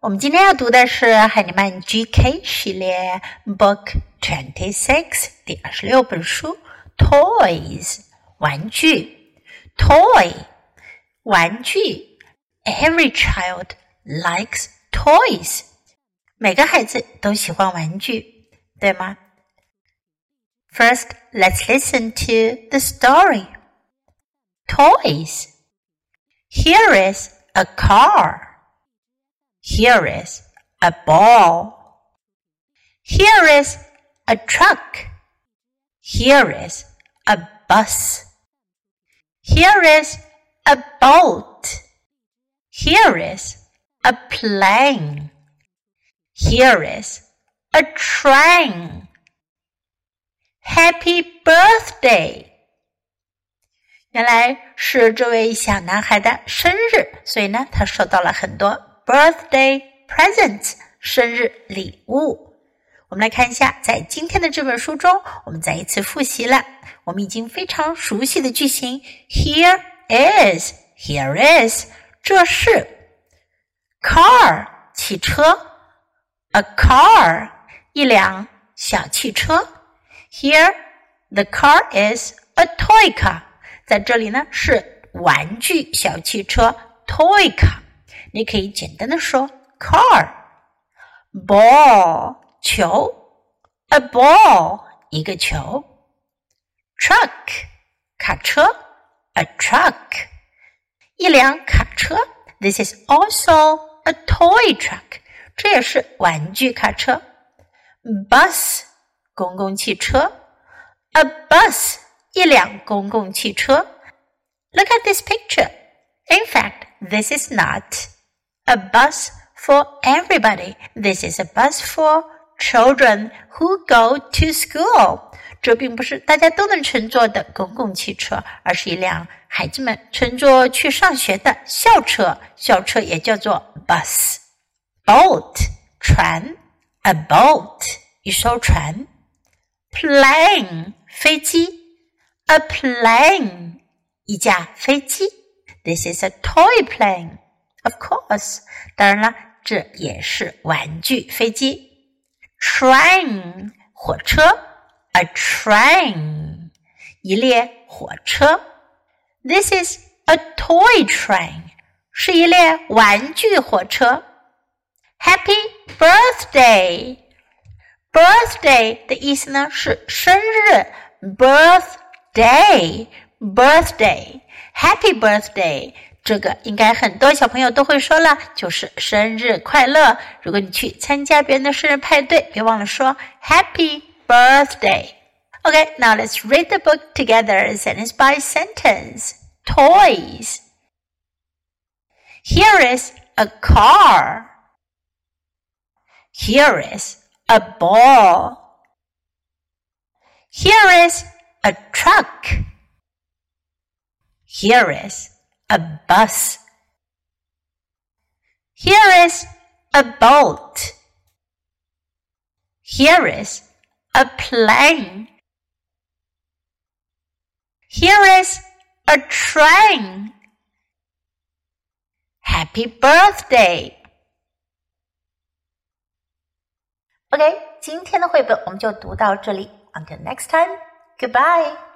我们今天要读的是海尼曼 GK 系列 Book Twenty Six 第二十六本书 Toys 玩具 Toy 玩具 Every child likes toys 每个孩子都喜欢玩具，对吗？First, let's listen to the story. Toys. Here is a car. Here is a ball. Here is a truck. Here is a bus. Here is a boat. Here is a plane. Here is a train. Happy birthday! 原来是这位小男孩的生日，所以呢，他收到了很多 birthday presents 生日礼物。我们来看一下，在今天的这本书中，我们再一次复习了我们已经非常熟悉的句型：Here is, here is，这是 car 汽车，a car 一辆小汽车。Here the car is a toy car，在这里呢是玩具小汽车 toy car。 你可以简单的说 car ball 球 a ball 一个球 truck 卡车 a truck 一辆卡车 this is also a toy truck 这也是玩具卡车 bus 公共汽车 a bus 一辆公共汽车 look at this picture in fact this is not a bus for everybody. This is a bus for children who go to school. 这并不是大家都能乘坐的公共汽车，而是一辆孩子们乘坐去上学的校车。校车也叫做 bus。boat 船，a boat 一艘船。plane 飞机，a plane 一架飞机。This is a toy plane。 Of course，当然了，这也是玩具飞机。Train 火车，a train 一列火车。This is a toy train 是一列玩具火车。Happy birthday！Birthday 的意思呢是生日，birthday，birthday，Happy birthday！ 这个应该很多小朋友都会说了，就是生日快乐。如果你去参加别人的生日派对，别忘了说 Happy Birthday。Okay, now let's read the book together sentence by sentence. Toys. Here is a car. Here is a ball. Here is a truck. Here is a bus. Here is a boat. Here is a plane. Here is a train. Happy birthday! OK，今天的绘本我们就读到这里。Until next time, goodbye.